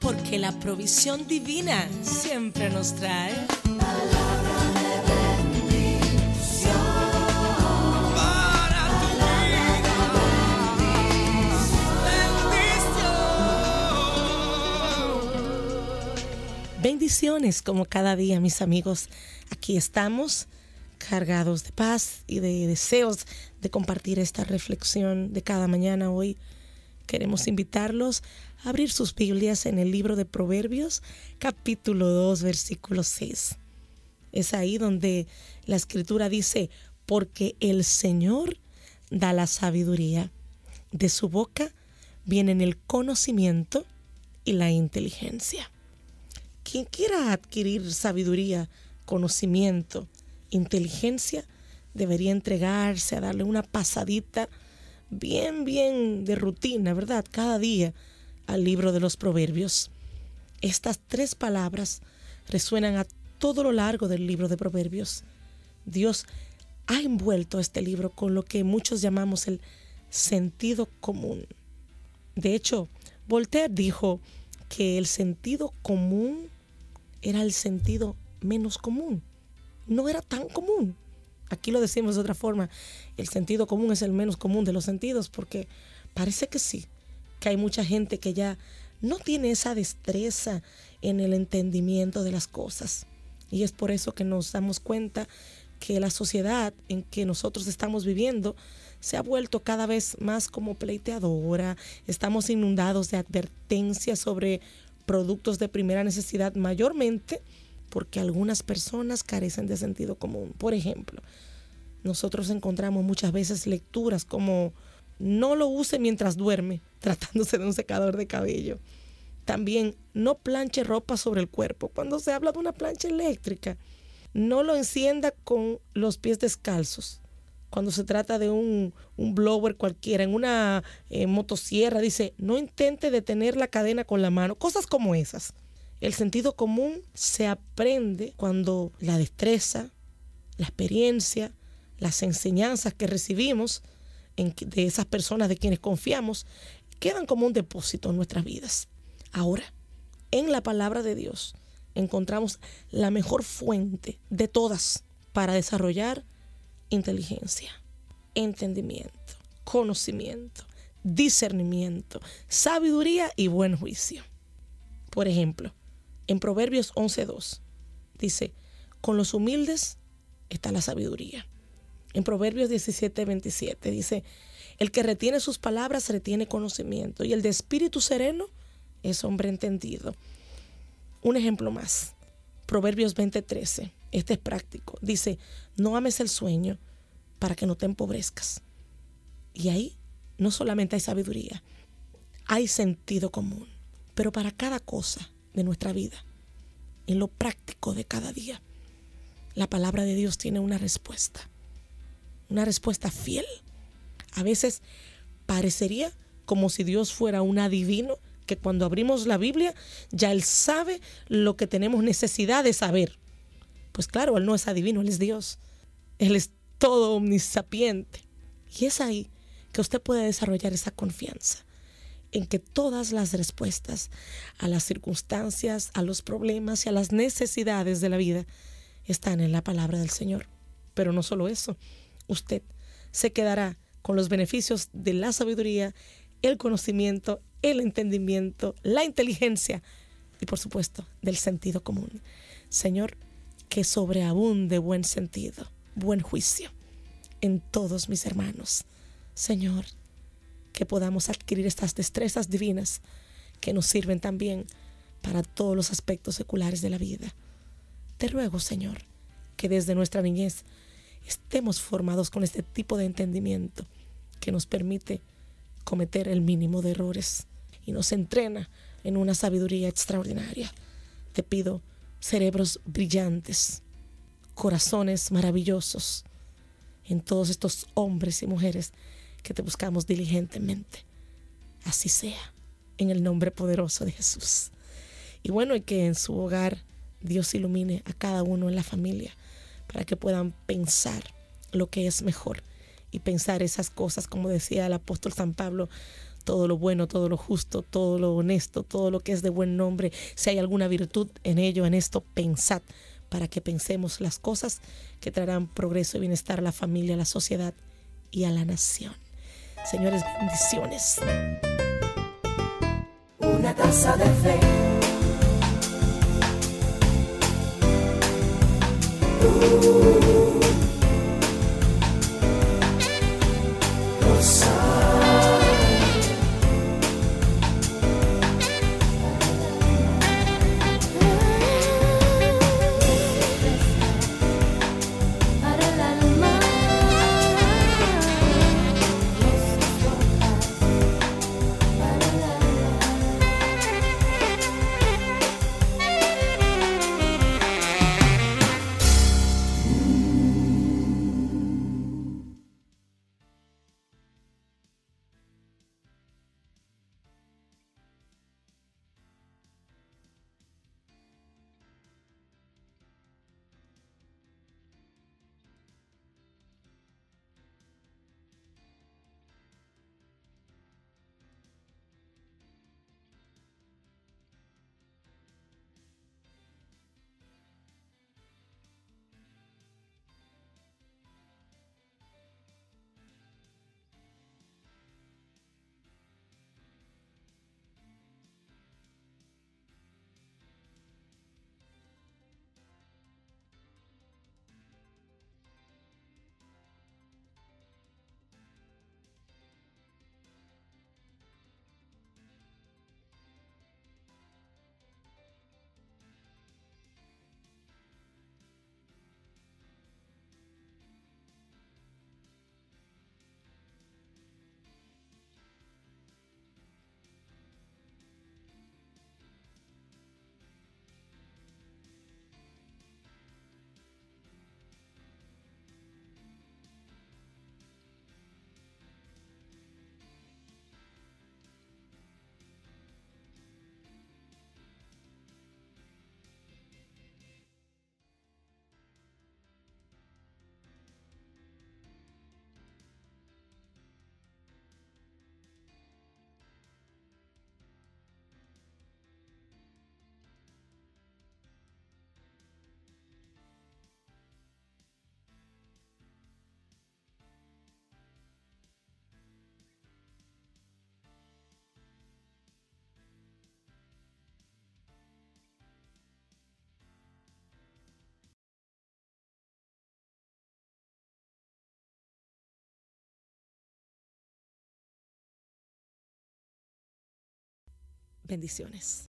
porque la provisión divina siempre nos trae. Bendiciones como cada día, mis amigos. Aquí estamos cargados de paz y de deseos de compartir esta reflexión de cada mañana hoy. Queremos invitarlos abrir sus Biblias en el libro de Proverbios, capítulo 2, versículo 6. Es ahí donde la escritura dice, porque el Señor da la sabiduría. De su boca vienen el conocimiento y la inteligencia. Quien quiera adquirir sabiduría, conocimiento, inteligencia, debería entregarse a darle una pasadita bien, bien de rutina, ¿verdad? Cada día al libro de los proverbios. Estas tres palabras resuenan a todo lo largo del libro de proverbios. Dios ha envuelto este libro con lo que muchos llamamos el sentido común. De hecho, Voltaire dijo que el sentido común era el sentido menos común. No era tan común. Aquí lo decimos de otra forma. El sentido común es el menos común de los sentidos porque parece que sí, que hay mucha gente que ya no tiene esa destreza en el entendimiento de las cosas. Y es por eso que nos damos cuenta que la sociedad en que nosotros estamos viviendo se ha vuelto cada vez más como pleiteadora. Estamos inundados de advertencias sobre productos de primera necesidad mayormente porque algunas personas carecen de sentido común. Por ejemplo, nosotros encontramos muchas veces lecturas como no lo use mientras duerme, tratándose de un secador de cabello. También no planche ropa sobre el cuerpo cuando se habla de una plancha eléctrica. No lo encienda con los pies descalzos. Cuando se trata de un, un blower cualquiera, en una eh, motosierra, dice, no intente detener la cadena con la mano. Cosas como esas. El sentido común se aprende cuando la destreza, la experiencia, las enseñanzas que recibimos de esas personas de quienes confiamos quedan como un depósito en nuestras vidas. Ahora, en la palabra de Dios encontramos la mejor fuente de todas para desarrollar inteligencia, entendimiento, conocimiento, discernimiento, sabiduría y buen juicio. Por ejemplo, en Proverbios 11.2 dice, con los humildes está la sabiduría. En Proverbios 17.27 dice, el que retiene sus palabras retiene conocimiento y el de espíritu sereno es hombre entendido. Un ejemplo más, Proverbios 20:13, este es práctico, dice, no ames el sueño para que no te empobrezcas. Y ahí no solamente hay sabiduría, hay sentido común, pero para cada cosa de nuestra vida, en lo práctico de cada día, la palabra de Dios tiene una respuesta, una respuesta fiel. A veces parecería como si Dios fuera un adivino que cuando abrimos la Biblia ya Él sabe lo que tenemos necesidad de saber. Pues claro, Él no es adivino, Él es Dios. Él es todo omnisapiente. Y es ahí que usted puede desarrollar esa confianza en que todas las respuestas a las circunstancias, a los problemas y a las necesidades de la vida están en la palabra del Señor. Pero no solo eso, usted se quedará con los beneficios de la sabiduría, el conocimiento, el entendimiento, la inteligencia y por supuesto del sentido común. Señor, que sobreabunde buen sentido, buen juicio en todos mis hermanos. Señor, que podamos adquirir estas destrezas divinas que nos sirven también para todos los aspectos seculares de la vida. Te ruego, Señor, que desde nuestra niñez estemos formados con este tipo de entendimiento que nos permite cometer el mínimo de errores y nos entrena en una sabiduría extraordinaria. Te pido cerebros brillantes, corazones maravillosos en todos estos hombres y mujeres que te buscamos diligentemente. Así sea, en el nombre poderoso de Jesús. Y bueno, y que en su hogar Dios ilumine a cada uno en la familia para que puedan pensar lo que es mejor y pensar esas cosas, como decía el apóstol San Pablo, todo lo bueno, todo lo justo, todo lo honesto, todo lo que es de buen nombre, si hay alguna virtud en ello, en esto, pensad para que pensemos las cosas que traerán progreso y bienestar a la familia, a la sociedad y a la nación. Señores, bendiciones. Una taza de fe. Música Bendiciones.